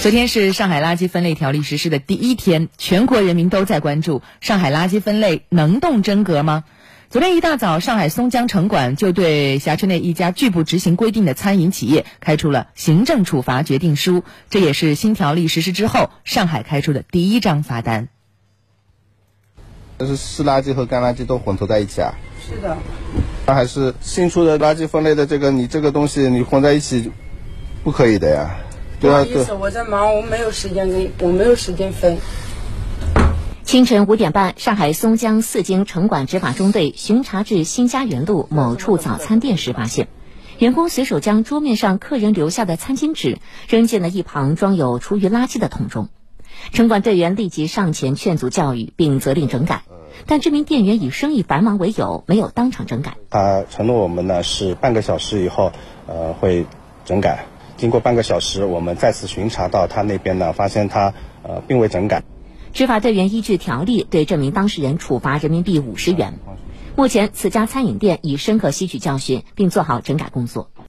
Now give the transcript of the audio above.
昨天是上海垃圾分类条例实施的第一天，全国人民都在关注上海垃圾分类能动真格吗？昨天一大早，上海松江城管就对辖区内一家拒不执行规定的餐饮企业开出了行政处罚决定书，这也是新条例实施之后上海开出的第一张罚单。这是湿垃圾和干垃圾都混合在一起啊？是的。那还是新出的垃圾分类的这个，你这个东西你混在一起，不可以的呀。不好意思，我在忙，我没有时间给，我没有时间分。清晨五点半，上海松江四经城管执法中队巡查至新家园路某处早餐店时，发现员工随手将桌面上客人留下的餐巾纸扔进了一旁装有厨余垃圾的桶中。城管队员立即上前劝阻教育，并责令整改，但这名店员以生意繁忙为由，没有当场整改。他承诺我们呢是半个小时以后，呃会整改。经过半个小时，我们再次巡查到他那边呢，发现他呃并未整改。执法队员依据条例对这名当事人处罚人民币五十元。目前，此家餐饮店已深刻吸取教训，并做好整改工作。